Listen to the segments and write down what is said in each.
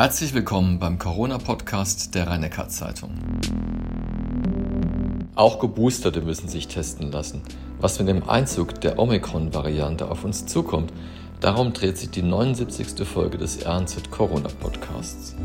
Herzlich willkommen beim Corona-Podcast der rhein zeitung Auch Geboosterte müssen sich testen lassen. Was mit dem Einzug der Omikron-Variante auf uns zukommt, darum dreht sich die 79. Folge des RNZ Corona-Podcasts.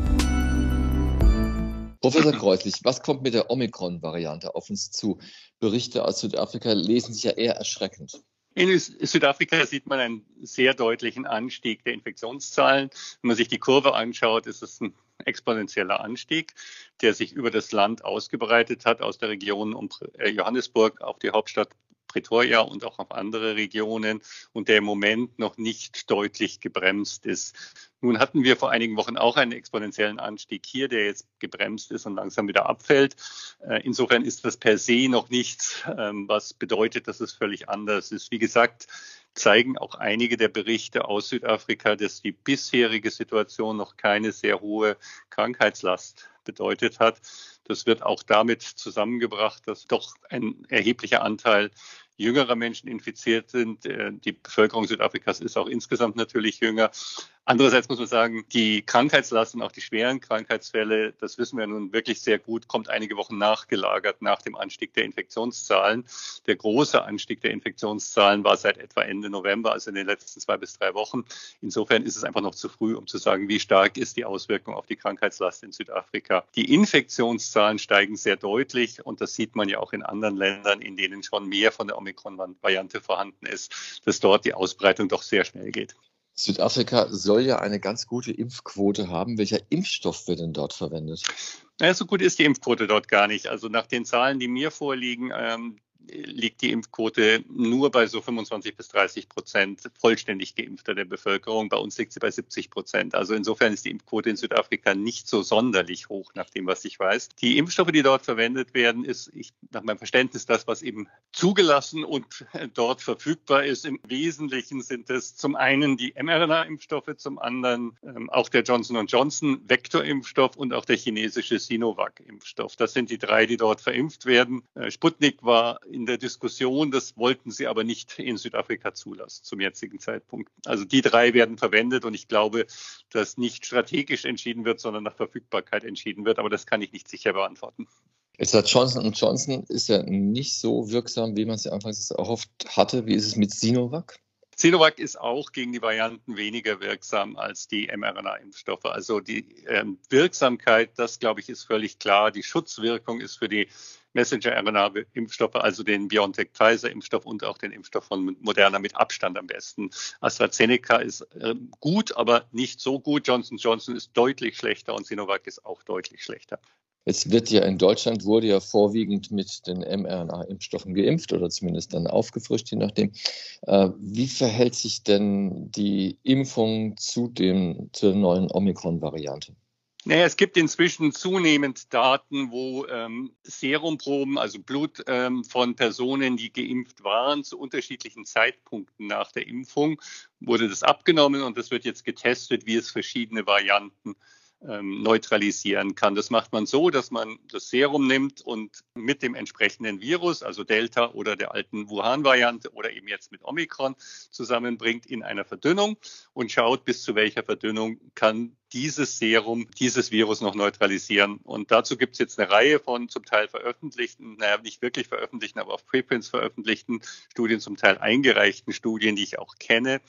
Professor Kreuzlich, was kommt mit der Omikron-Variante auf uns zu? Berichte aus Südafrika lesen sich ja eher erschreckend. In Südafrika sieht man einen sehr deutlichen Anstieg der Infektionszahlen. Wenn man sich die Kurve anschaut, ist es ein exponentieller Anstieg, der sich über das Land ausgebreitet hat, aus der Region um äh, Johannesburg auf die Hauptstadt Pretoria und auch auf andere Regionen und der im Moment noch nicht deutlich gebremst ist. Nun hatten wir vor einigen Wochen auch einen exponentiellen Anstieg hier, der jetzt gebremst ist und langsam wieder abfällt. Äh, insofern ist das per se noch nichts, ähm, was bedeutet, dass es völlig anders ist. Wie gesagt, zeigen auch einige der Berichte aus Südafrika, dass die bisherige Situation noch keine sehr hohe Krankheitslast bedeutet hat. Das wird auch damit zusammengebracht, dass doch ein erheblicher Anteil jüngerer Menschen infiziert sind. Äh, die Bevölkerung Südafrikas ist auch insgesamt natürlich jünger. Andererseits muss man sagen, die Krankheitslast und auch die schweren Krankheitsfälle, das wissen wir nun wirklich sehr gut, kommt einige Wochen nachgelagert nach dem Anstieg der Infektionszahlen. Der große Anstieg der Infektionszahlen war seit etwa Ende November, also in den letzten zwei bis drei Wochen. Insofern ist es einfach noch zu früh, um zu sagen, wie stark ist die Auswirkung auf die Krankheitslast in Südafrika. Die Infektionszahlen steigen sehr deutlich und das sieht man ja auch in anderen Ländern, in denen schon mehr von der Omikron-Variante vorhanden ist, dass dort die Ausbreitung doch sehr schnell geht. Südafrika soll ja eine ganz gute Impfquote haben. Welcher Impfstoff wird denn dort verwendet? Naja, so gut ist die Impfquote dort gar nicht. Also nach den Zahlen, die mir vorliegen, ähm, liegt die Impfquote nur bei so 25 bis 30 Prozent vollständig geimpfter der Bevölkerung. Bei uns liegt sie bei 70 Prozent. Also insofern ist die Impfquote in Südafrika nicht so sonderlich hoch, nach dem, was ich weiß. Die Impfstoffe, die dort verwendet werden, ist ich, nach meinem Verständnis das, was eben zugelassen und dort verfügbar ist. Im Wesentlichen sind es zum einen die mRNA-Impfstoffe, zum anderen ähm, auch der Johnson Johnson Vektorimpfstoff und auch der chinesische Sinovac-Impfstoff. Das sind die drei, die dort verimpft werden. Äh, Sputnik war in der Diskussion. Das wollten sie aber nicht in Südafrika zulassen zum jetzigen Zeitpunkt. Also die drei werden verwendet und ich glaube, dass nicht strategisch entschieden wird, sondern nach Verfügbarkeit entschieden wird. Aber das kann ich nicht sicher beantworten. Jetzt hat Johnson Johnson ist ja nicht so wirksam, wie man es ja anfangs erhofft hatte. Wie ist es mit Sinovac? Sinovac ist auch gegen die Varianten weniger wirksam als die mRNA-Impfstoffe. Also die ähm, Wirksamkeit, das glaube ich, ist völlig klar. Die Schutzwirkung ist für die Messenger-RNA-Impfstoffe, also den BioNTech-Pfizer-Impfstoff und auch den Impfstoff von Moderna mit Abstand am besten. AstraZeneca ist äh, gut, aber nicht so gut. Johnson Johnson ist deutlich schlechter und Sinovac ist auch deutlich schlechter. Es wird ja in Deutschland wurde ja vorwiegend mit den mRNA-Impfstoffen geimpft oder zumindest dann aufgefrischt, je nachdem. Äh, wie verhält sich denn die Impfung zu, dem, zur neuen Omikron-Variante? Naja, es gibt inzwischen zunehmend Daten, wo ähm, Serumproben, also Blut ähm, von Personen, die geimpft waren, zu unterschiedlichen Zeitpunkten nach der Impfung, wurde das abgenommen und das wird jetzt getestet, wie es verschiedene Varianten ähm, neutralisieren kann. Das macht man so, dass man das Serum nimmt und mit dem entsprechenden Virus, also Delta oder der alten Wuhan-Variante oder eben jetzt mit Omikron zusammenbringt in einer Verdünnung und schaut, bis zu welcher Verdünnung kann dieses Serum dieses Virus noch neutralisieren. Und dazu gibt es jetzt eine Reihe von zum Teil veröffentlichten, naja, nicht wirklich veröffentlichten, aber auf Preprints veröffentlichten Studien, zum Teil eingereichten Studien, die ich auch kenne.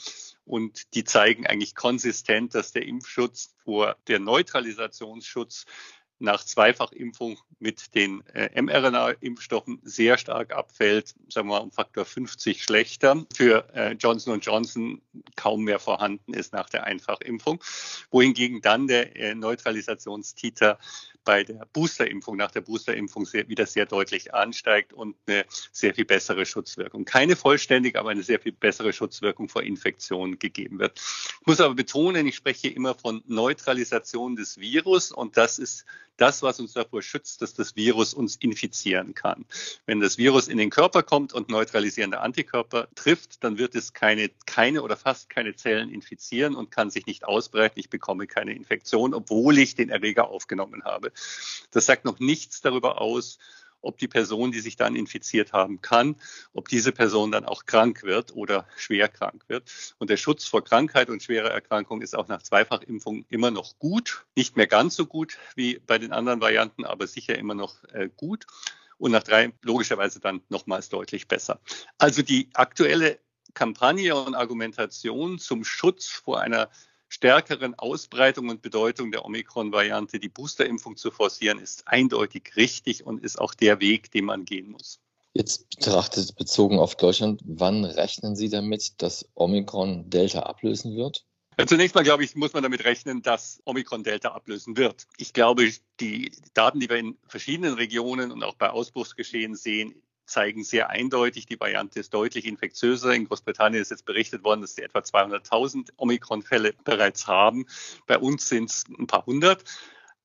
Und die zeigen eigentlich konsistent, dass der Impfschutz vor der Neutralisationsschutz nach Zweifachimpfung mit den äh, mRNA-Impfstoffen sehr stark abfällt, sagen wir mal um Faktor 50 schlechter. Für äh, Johnson Johnson kaum mehr vorhanden ist nach der Einfachimpfung, wohingegen dann der äh, Neutralisationstiter bei der Boosterimpfung, nach der Boosterimpfung sehr, wieder sehr deutlich ansteigt und eine sehr viel bessere Schutzwirkung. Keine vollständige, aber eine sehr viel bessere Schutzwirkung vor Infektionen gegeben wird. Ich muss aber betonen, ich spreche immer von Neutralisation des Virus und das ist das, was uns davor schützt, dass das Virus uns infizieren kann. Wenn das Virus in den Körper kommt und neutralisierende Antikörper trifft, dann wird es keine, keine oder fast keine Zellen infizieren und kann sich nicht ausbreiten. Ich bekomme keine Infektion, obwohl ich den Erreger aufgenommen habe. Das sagt noch nichts darüber aus, ob die Person, die sich dann infiziert haben kann, ob diese Person dann auch krank wird oder schwer krank wird. Und der Schutz vor Krankheit und schwerer Erkrankung ist auch nach Zweifachimpfung immer noch gut. Nicht mehr ganz so gut wie bei den anderen Varianten, aber sicher immer noch äh, gut. Und nach drei logischerweise dann nochmals deutlich besser. Also die aktuelle Kampagne und Argumentation zum Schutz vor einer stärkeren Ausbreitung und Bedeutung der Omikron-Variante die Boosterimpfung zu forcieren, ist eindeutig richtig und ist auch der Weg, den man gehen muss. Jetzt betrachtet bezogen auf Deutschland, wann rechnen Sie damit, dass Omikron Delta ablösen wird? Zunächst mal, glaube ich, muss man damit rechnen, dass Omikron Delta ablösen wird. Ich glaube, die Daten, die wir in verschiedenen Regionen und auch bei Ausbruchsgeschehen sehen, zeigen sehr eindeutig, die Variante ist deutlich infektiöser. In Großbritannien ist jetzt berichtet worden, dass sie etwa 200.000 Omikron-Fälle bereits haben. Bei uns sind es ein paar hundert.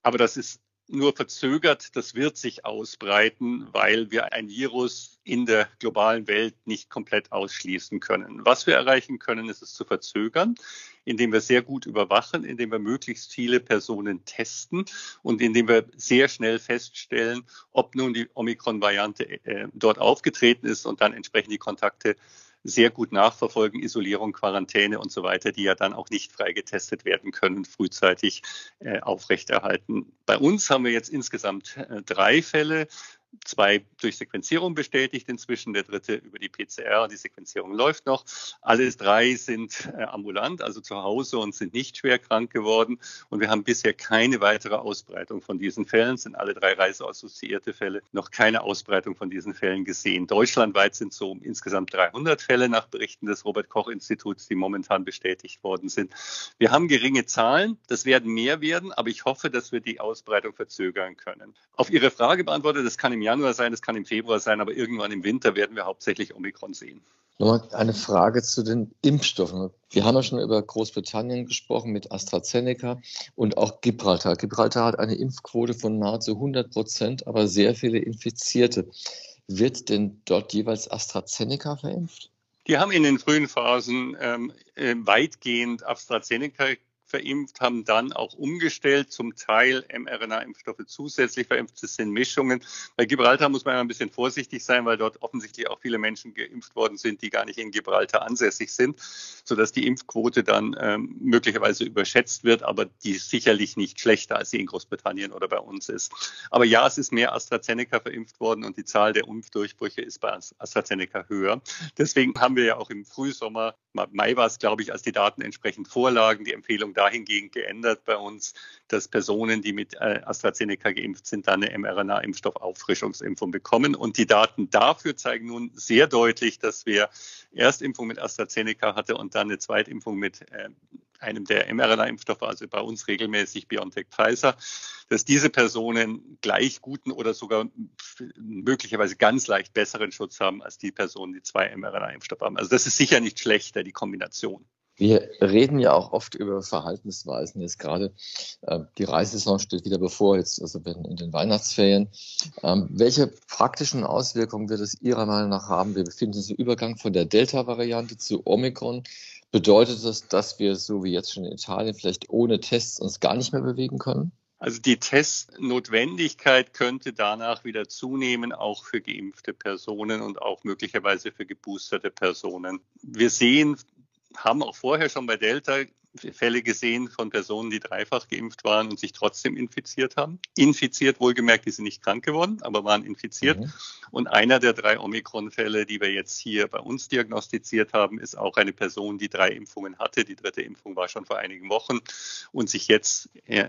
Aber das ist nur verzögert. Das wird sich ausbreiten, weil wir ein Virus in der globalen Welt nicht komplett ausschließen können. Was wir erreichen können, ist es zu verzögern, indem wir sehr gut überwachen, indem wir möglichst viele Personen testen und indem wir sehr schnell feststellen, ob nun die Omikron-Variante äh, dort aufgetreten ist und dann entsprechend die Kontakte sehr gut nachverfolgen, Isolierung, Quarantäne und so weiter, die ja dann auch nicht freigetestet werden können, frühzeitig äh, aufrechterhalten. Bei uns haben wir jetzt insgesamt äh, drei Fälle zwei durch Sequenzierung bestätigt inzwischen, der dritte über die PCR. Die Sequenzierung läuft noch. Alle drei sind äh, ambulant, also zu Hause und sind nicht schwer krank geworden. Und wir haben bisher keine weitere Ausbreitung von diesen Fällen, sind alle drei reiseassoziierte Fälle, noch keine Ausbreitung von diesen Fällen gesehen. Deutschlandweit sind so insgesamt 300 Fälle nach Berichten des Robert-Koch-Instituts, die momentan bestätigt worden sind. Wir haben geringe Zahlen, das werden mehr werden, aber ich hoffe, dass wir die Ausbreitung verzögern können. Auf Ihre Frage beantwortet, das kann im Januar sein, es kann im Februar sein, aber irgendwann im Winter werden wir hauptsächlich Omikron sehen. Nochmal eine Frage zu den Impfstoffen. Wir haben ja schon über Großbritannien gesprochen mit AstraZeneca und auch Gibraltar. Gibraltar hat eine Impfquote von nahezu 100 Prozent, aber sehr viele Infizierte. Wird denn dort jeweils AstraZeneca verimpft? Die haben in den frühen Phasen ähm, äh, weitgehend AstraZeneca verimpft, haben dann auch umgestellt, zum Teil mRNA-Impfstoffe zusätzlich verimpft. Das sind Mischungen. Bei Gibraltar muss man ein bisschen vorsichtig sein, weil dort offensichtlich auch viele Menschen geimpft worden sind, die gar nicht in Gibraltar ansässig sind, sodass die Impfquote dann ähm, möglicherweise überschätzt wird, aber die sicherlich nicht schlechter, als sie in Großbritannien oder bei uns ist. Aber ja, es ist mehr AstraZeneca verimpft worden und die Zahl der Impfdurchbrüche ist bei AstraZeneca höher. Deswegen haben wir ja auch im Frühsommer, Mai war es, glaube ich, als die Daten entsprechend vorlagen, die Empfehlung dahingehend geändert bei uns, dass Personen, die mit äh, AstraZeneca geimpft sind, dann eine mRNA-Impfstoff-Auffrischungsimpfung bekommen. Und die Daten dafür zeigen nun sehr deutlich, dass wer Erstimpfung mit AstraZeneca hatte und dann eine Zweitimpfung mit äh, einem der mRNA-Impfstoffe, also bei uns regelmäßig BioNTech Pfizer, dass diese Personen gleich guten oder sogar möglicherweise ganz leicht besseren Schutz haben als die Personen, die zwei mRNA-Impfstoffe haben. Also das ist sicher nicht schlechter, die Kombination. Wir reden ja auch oft über Verhaltensweisen. Jetzt gerade äh, die Reissaison steht wieder bevor, jetzt also in den Weihnachtsferien. Ähm, welche praktischen Auswirkungen wird es Ihrer Meinung nach haben? Wir befinden uns im Übergang von der Delta-Variante zu Omikron. Bedeutet das, dass wir, so wie jetzt schon in Italien, vielleicht ohne Tests uns gar nicht mehr bewegen können? Also die Testnotwendigkeit könnte danach wieder zunehmen, auch für geimpfte Personen und auch möglicherweise für geboosterte Personen. Wir sehen haben auch vorher schon bei Delta Fälle gesehen von Personen, die dreifach geimpft waren und sich trotzdem infiziert haben. Infiziert, wohlgemerkt, die sind nicht krank geworden, aber waren infiziert. Mhm. Und einer der drei Omikron-Fälle, die wir jetzt hier bei uns diagnostiziert haben, ist auch eine Person, die drei Impfungen hatte. Die dritte Impfung war schon vor einigen Wochen und sich jetzt äh,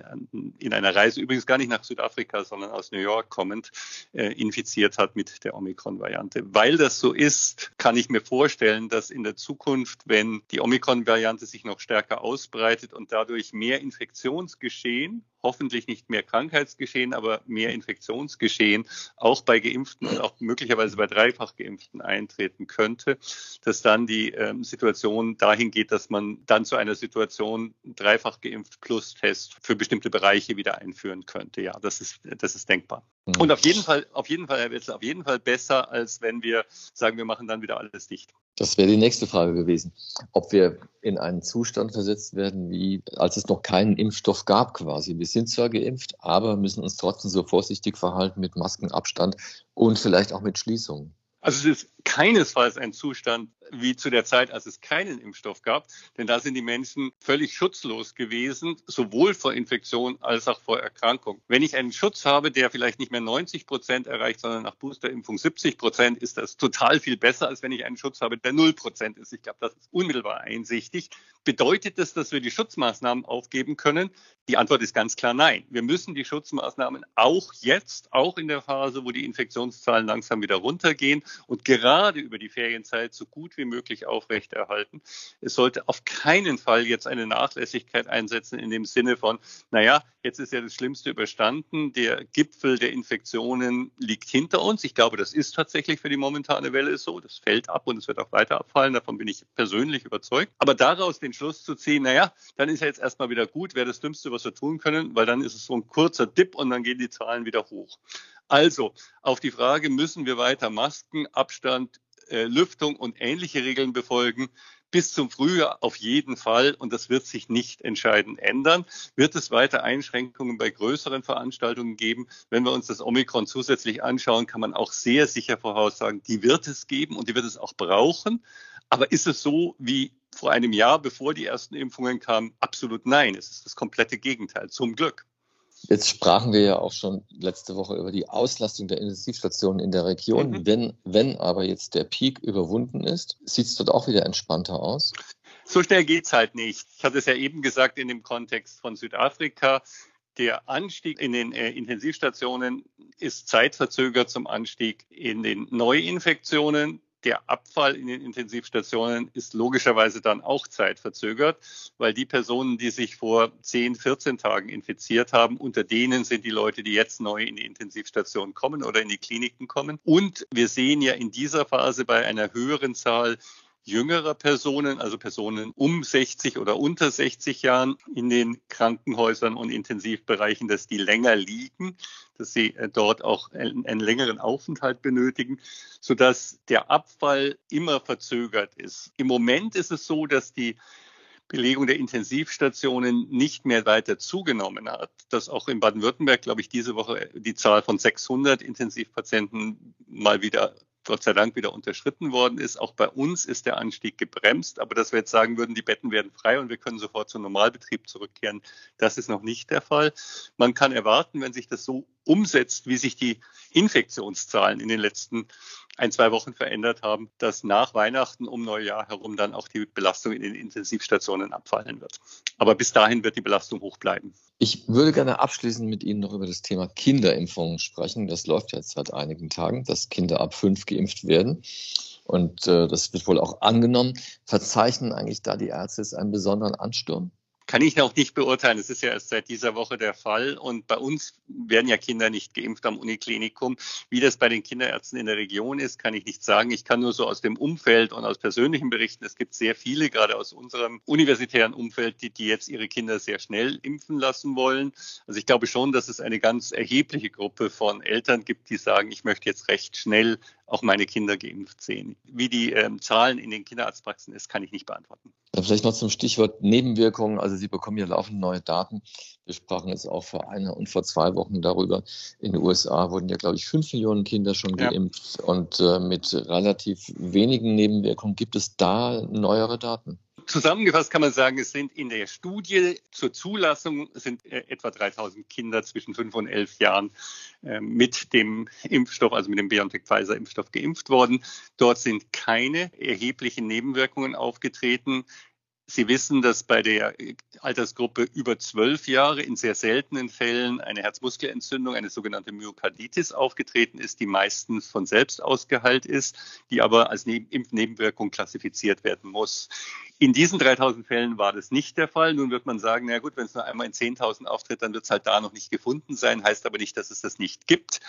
in einer Reise, übrigens gar nicht nach Südafrika, sondern aus New York kommend, äh, infiziert hat mit der Omikron-Variante. Weil das so ist, kann ich mir vorstellen, dass in der Zukunft, wenn die Omikron-Variante sich noch stärker aus ausbreitet und dadurch mehr Infektionsgeschehen, hoffentlich nicht mehr Krankheitsgeschehen, aber mehr Infektionsgeschehen auch bei Geimpften und auch möglicherweise bei dreifach Geimpften eintreten könnte, dass dann die ähm, Situation dahin geht, dass man dann zu einer Situation dreifach geimpft plus Test für bestimmte Bereiche wieder einführen könnte. Ja, das ist, das ist denkbar. Mhm. Und auf jeden Fall, auf jeden Fall, Herr Wetzel, auf jeden Fall besser, als wenn wir sagen, wir machen dann wieder alles dicht. Das wäre die nächste Frage gewesen, ob wir in einen Zustand versetzt werden, wie als es noch keinen Impfstoff gab quasi. Wir sind zwar geimpft, aber müssen uns trotzdem so vorsichtig verhalten mit Maskenabstand und vielleicht auch mit Schließungen. Also es ist keinesfalls ein Zustand wie zu der Zeit, als es keinen Impfstoff gab, denn da sind die Menschen völlig schutzlos gewesen, sowohl vor Infektion als auch vor Erkrankung. Wenn ich einen Schutz habe, der vielleicht nicht mehr 90 Prozent erreicht, sondern nach Boosterimpfung 70 Prozent, ist das total viel besser, als wenn ich einen Schutz habe, der 0 Prozent ist. Ich glaube, das ist unmittelbar einsichtig. Bedeutet das, dass wir die Schutzmaßnahmen aufgeben können? Die Antwort ist ganz klar nein. Wir müssen die Schutzmaßnahmen auch jetzt, auch in der Phase, wo die Infektionszahlen langsam wieder runtergehen und gerade über die Ferienzeit so gut wie möglich aufrechterhalten. Es sollte auf keinen Fall jetzt eine Nachlässigkeit einsetzen in dem Sinne von, naja, jetzt ist ja das Schlimmste überstanden, der Gipfel der Infektionen liegt hinter uns. Ich glaube, das ist tatsächlich für die momentane Welle so. Das fällt ab und es wird auch weiter abfallen. Davon bin ich persönlich überzeugt. Aber daraus den Schluss zu ziehen, naja, dann ist ja jetzt erstmal wieder gut, wäre das Dümmste, was wir tun können, weil dann ist es so ein kurzer Dip und dann gehen die Zahlen wieder hoch. Also auf die Frage, müssen wir weiter Masken, Abstand, äh, Lüftung und ähnliche Regeln befolgen? Bis zum Frühjahr auf jeden Fall und das wird sich nicht entscheidend ändern. Wird es weiter Einschränkungen bei größeren Veranstaltungen geben? Wenn wir uns das Omikron zusätzlich anschauen, kann man auch sehr sicher voraussagen, die wird es geben und die wird es auch brauchen. Aber ist es so wie vor einem Jahr, bevor die ersten Impfungen kamen? Absolut nein. Es ist das komplette Gegenteil, zum Glück. Jetzt sprachen wir ja auch schon letzte Woche über die Auslastung der Intensivstationen in der Region. Mhm. Wenn, wenn aber jetzt der Peak überwunden ist, sieht es dort auch wieder entspannter aus? So schnell geht es halt nicht. Ich hatte es ja eben gesagt in dem Kontext von Südafrika. Der Anstieg in den äh, Intensivstationen ist zeitverzögert zum Anstieg in den Neuinfektionen der Abfall in den Intensivstationen ist logischerweise dann auch zeitverzögert, weil die Personen, die sich vor 10, 14 Tagen infiziert haben, unter denen sind die Leute, die jetzt neu in die Intensivstation kommen oder in die Kliniken kommen. Und wir sehen ja in dieser Phase bei einer höheren Zahl jüngerer Personen, also Personen um 60 oder unter 60 Jahren in den Krankenhäusern und Intensivbereichen, dass die länger liegen, dass sie äh, dort auch einen, längeren Aufenthalt benötigen, sodass der Abfall immer verzögert ist. Im Moment ist es so, dass die Belegung der Intensivstationen nicht mehr weiter zugenommen hat, dass auch in Baden-Württemberg, glaube ich, diese Woche die Zahl von 600 Intensivpatienten mal wieder Gott sei Dank wieder unterschritten worden ist. Auch bei uns ist der Anstieg gebremst, aber dass wir jetzt sagen würden, die Betten werden frei und wir können sofort zum Normalbetrieb zurückkehren, das ist noch nicht der Fall. Man kann erwarten, wenn sich das so umsetzt, wie sich die Infektionszahlen in den letzten ein, zwei Wochen verändert haben, dass nach Weihnachten um Neujahr herum dann auch die Belastung in den Intensivstationen abfallen wird. Aber bis dahin wird die Belastung hoch bleiben. Ich würde gerne abschließend mit Ihnen noch über das Thema Kinderimpfungen sprechen. Das läuft jetzt seit einigen Tagen, dass Kinder ab fünf geimpft werden. Und äh, das wird wohl auch angenommen. Verzeichnen eigentlich da die Ärzte einen besonderen Ansturm? Kann ich noch nicht beurteilen. Es ist ja erst seit dieser Woche der Fall. Und bei uns werden ja Kinder nicht geimpft am Uniklinikum. Wie das bei den Kinderärzten in der Region ist, kann ich nicht sagen. Ich kann nur so aus dem Umfeld und aus persönlichen berichten. Es gibt sehr viele, gerade aus unserem universitären Umfeld, die, die jetzt ihre Kinder sehr schnell impfen lassen wollen. Also ich glaube schon, dass es eine ganz erhebliche Gruppe von Eltern gibt, die sagen, ich möchte jetzt recht schnell auch meine Kinder geimpft sehen. Wie die ähm, Zahlen in den Kinderarztpraxen ist, kann ich nicht beantworten. Vielleicht noch zum Stichwort Nebenwirkungen. Also Sie bekommen ja laufend neue Daten. Wir sprachen jetzt auch vor einer und vor zwei Wochen darüber. In den USA wurden ja, glaube ich, fünf Millionen Kinder schon geimpft ja. und äh, mit relativ wenigen Nebenwirkungen. Gibt es da neuere Daten? Zusammengefasst kann man sagen, es sind in der Studie zur Zulassung sind äh, etwa 3000 Kinder zwischen fünf und elf Jahren äh, mit dem Impfstoff, also mit dem BioNTech-Pfizer-Impfstoff geimpft worden. Dort sind keine erheblichen Nebenwirkungen aufgetreten. Sie wissen, dass bei der Altersgruppe über zwölf Jahre in sehr seltenen Fällen eine Herzmuskelentzündung, eine sogenannte Myokarditis aufgetreten ist, die meistens von selbst ausgeheilt ist, die aber als Impfnebenwirkung klassifiziert werden muss. In diesen 3000 Fällen war das nicht der Fall. Nun wird man sagen, na gut, wenn es nur einmal in 10.000 auftritt, dann wird es halt da noch nicht gefunden sein, heißt aber nicht, dass es das nicht gibt.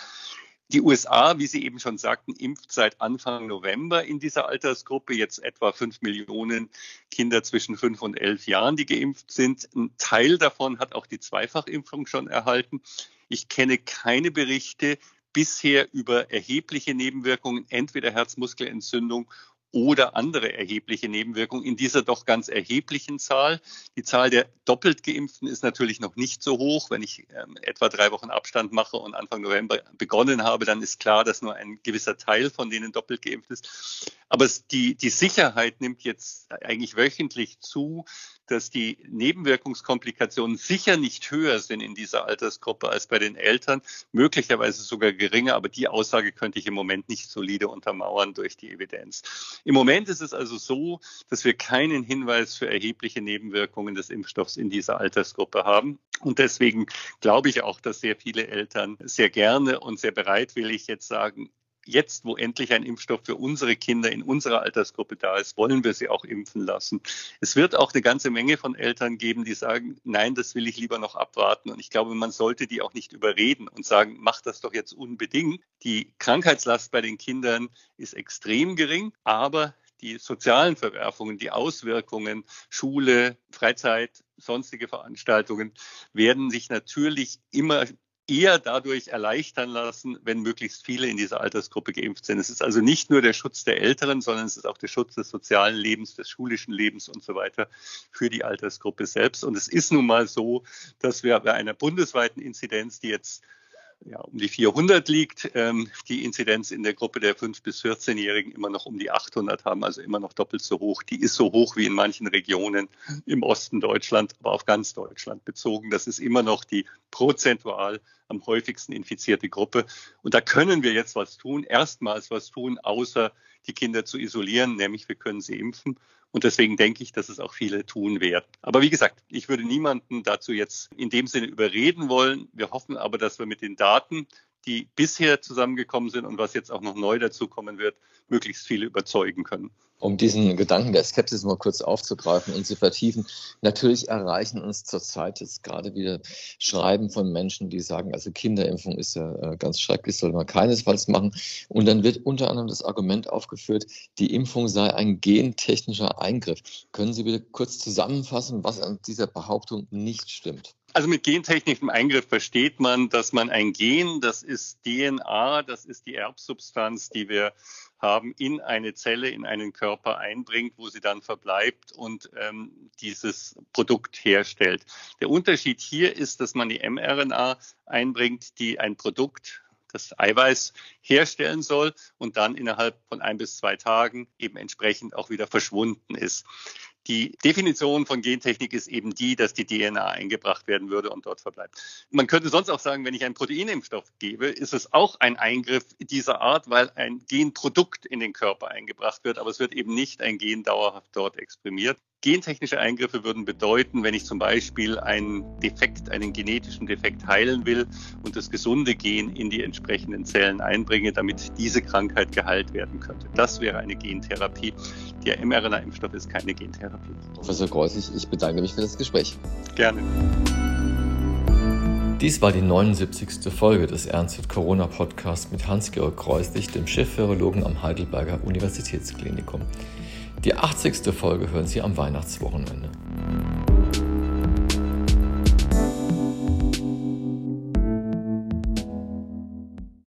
Die USA, wie Sie eben schon sagten, impft seit Anfang November in dieser Altersgruppe jetzt etwa fünf Millionen Kinder zwischen fünf und elf Jahren, die geimpft sind. Ein Teil davon hat auch die Zweifachimpfung schon erhalten. Ich kenne keine Berichte bisher über erhebliche Nebenwirkungen, entweder Herzmuskelentzündung oder andere erhebliche Nebenwirkungen in dieser doch ganz erheblichen Zahl. Die Zahl der doppelt geimpften ist natürlich noch nicht so hoch. Wenn ich ähm, etwa drei Wochen Abstand mache und Anfang November begonnen habe, dann ist klar, dass nur ein gewisser Teil von denen doppelt geimpft ist. Aber es, die, die Sicherheit nimmt jetzt eigentlich wöchentlich zu, dass die Nebenwirkungskomplikationen sicher nicht höher sind in dieser Altersgruppe als bei den Eltern, möglicherweise sogar geringer, aber die Aussage könnte ich im Moment nicht solide untermauern durch die Evidenz. Im Moment ist es also so, dass wir keinen Hinweis für erhebliche Nebenwirkungen des Impfstoffs in dieser Altersgruppe haben. Und deswegen glaube ich auch, dass sehr viele Eltern sehr gerne und sehr bereitwillig jetzt sagen, jetzt, wo endlich ein Impfstoff für unsere Kinder in unserer Altersgruppe da ist, wollen wir sie auch impfen lassen. Es wird auch eine ganze Menge von Eltern geben, die sagen, nein, das will ich lieber noch abwarten. Und ich glaube, man sollte die auch nicht überreden und sagen, mach das doch jetzt unbedingt. Die Krankheitslast bei den Kindern ist extrem gering, aber die sozialen Verwerfungen, die Auswirkungen, Schule, Freizeit, sonstige Veranstaltungen werden sich natürlich immer eher dadurch erleichtern lassen, wenn möglichst viele in dieser Altersgruppe geimpft sind. Es ist also nicht nur der Schutz der Älteren, sondern es ist auch der Schutz des sozialen Lebens, des schulischen Lebens und so weiter für die Altersgruppe selbst. Und es ist nun mal so, dass wir bei einer bundesweiten Inzidenz, die jetzt ja, um die 400 liegt, ähm, die Inzidenz in der Gruppe der 5- bis 14-Jährigen immer noch um die 800 haben, also immer noch doppelt so hoch. Die ist so hoch wie in manchen Regionen im Osten Deutschland, aber auf ganz Deutschland bezogen. Das ist immer noch die prozentual am häufigsten infizierte Gruppe. Und da können wir jetzt was tun, erstmals was tun, außer die Kinder zu isolieren, nämlich wir können sie impfen. Und deswegen denke ich, dass es auch viele tun werden. Aber wie gesagt, ich würde niemanden dazu jetzt in dem Sinne überreden wollen. Wir hoffen aber, dass wir mit den Daten, die bisher zusammengekommen sind und was jetzt auch noch neu dazukommen wird, möglichst viele überzeugen können. Um diesen Gedanken der Skepsis mal kurz aufzugreifen und zu vertiefen, natürlich erreichen uns zurzeit jetzt gerade wieder Schreiben von Menschen, die sagen, also Kinderimpfung ist ja äh, ganz schrecklich, soll man keinesfalls machen. Und dann wird unter anderem das Argument aufgeführt, die Impfung sei ein gentechnischer Eingriff. Können Sie bitte kurz zusammenfassen, was an dieser Behauptung nicht stimmt? Also mit gentechnischem Eingriff versteht man, dass man ein Gen, das ist DNA, das ist die Erbsubstanz, die wir haben, in eine Zelle, in einen Körper einbringt, wo sie dann verbleibt und ähm, dieses Produkt herstellt. Der Unterschied hier ist, dass man die mRNA einbringt, die ein Produkt das Eiweiß herstellen soll und dann innerhalb von ein bis zwei Tagen eben entsprechend auch wieder verschwunden ist. Die Definition von Gentechnik ist eben die, dass die DNA eingebracht werden würde und dort verbleibt. Man könnte sonst auch sagen, wenn ich einen Proteinimpfstoff gebe, ist es auch ein Eingriff dieser Art, weil ein Genprodukt in den Körper eingebracht wird, aber es wird eben nicht ein Gen dauerhaft dort exprimiert. Gentechnische Eingriffe würden bedeuten, wenn ich zum Beispiel einen Defekt, einen genetischen Defekt heilen will und das gesunde Gen in die entsprechenden Zellen einbringe, damit diese Krankheit geheilt werden könnte. Das wäre eine Gentherapie. Der mRNA-Impfstoff ist keine Gentherapie. Professor Kreuzig, ich bedanke mich für das Gespräch. Gerne. Dies war die 79. Folge des Ernst Corona Podcasts mit Hans-Georg Kreuslich, dem Chefvirologen am Heidelberger Universitätsklinikum. Die 80. Folge hören Sie am Weihnachtswochenende.